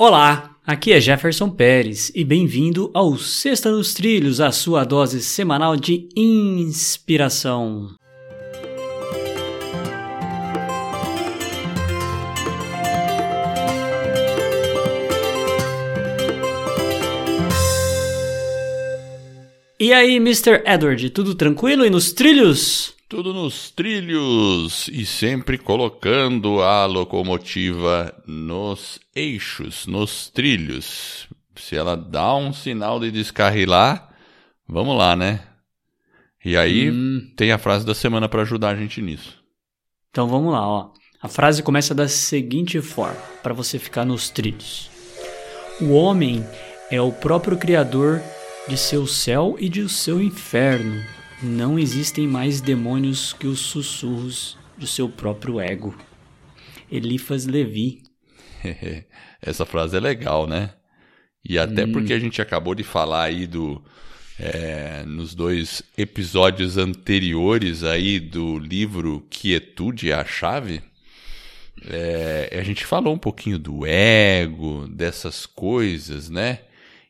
Olá, aqui é Jefferson Pérez e bem-vindo ao Sexta nos Trilhos, a sua dose semanal de inspiração. E aí, Mr. Edward, tudo tranquilo e nos trilhos? Tudo nos trilhos e sempre colocando a locomotiva nos eixos, nos trilhos. Se ela dá um sinal de descarrilar, vamos lá, né? E aí hum. tem a frase da semana para ajudar a gente nisso. Então vamos lá, ó. A frase começa da seguinte forma, para você ficar nos trilhos. O homem é o próprio criador de seu céu e de seu inferno não existem mais demônios que os sussurros do seu próprio ego. Elifas Levi. Essa frase é legal, né? E até hum. porque a gente acabou de falar aí do. É, nos dois episódios anteriores aí do livro Quietude é a Chave, é, a gente falou um pouquinho do ego, dessas coisas, né?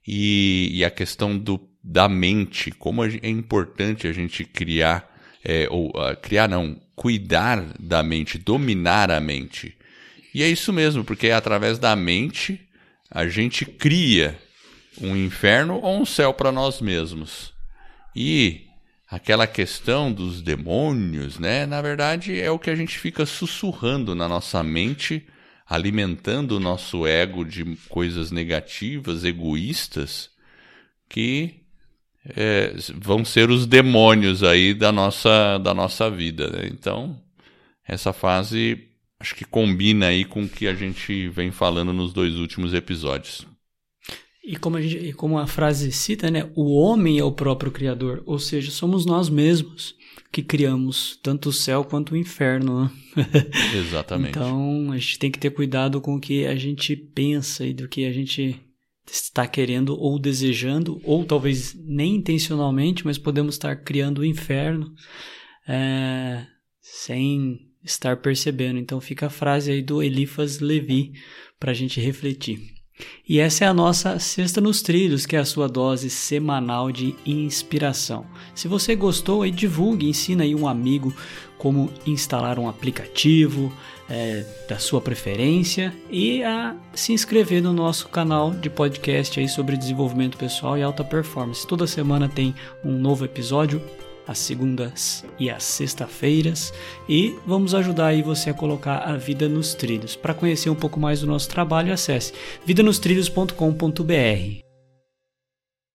E, e a questão do da mente, como é importante a gente criar, é, ou uh, criar não, cuidar da mente, dominar a mente. E é isso mesmo, porque é através da mente a gente cria um inferno ou um céu para nós mesmos. E aquela questão dos demônios, né? Na verdade, é o que a gente fica sussurrando na nossa mente, alimentando o nosso ego de coisas negativas, egoístas, que é, vão ser os demônios aí da nossa, da nossa vida. Né? Então, essa fase acho que combina aí com o que a gente vem falando nos dois últimos episódios. E como a, gente, como a frase cita, né? O homem é o próprio criador, ou seja, somos nós mesmos que criamos tanto o céu quanto o inferno. Né? Exatamente. então a gente tem que ter cuidado com o que a gente pensa e do que a gente está querendo ou desejando, ou talvez nem intencionalmente, mas podemos estar criando o inferno é, sem estar percebendo. Então fica a frase aí do Elifas Levi para a gente refletir. E essa é a nossa Sexta nos Trilhos, que é a sua dose semanal de inspiração. Se você gostou, aí divulgue, ensina aí um amigo como instalar um aplicativo é, da sua preferência e a se inscrever no nosso canal de podcast aí sobre desenvolvimento pessoal e alta performance. Toda semana tem um novo episódio às segundas e às sextas-feiras e vamos ajudar aí você a colocar a vida nos trilhos. Para conhecer um pouco mais do nosso trabalho, acesse vidanostrilhos.com.br.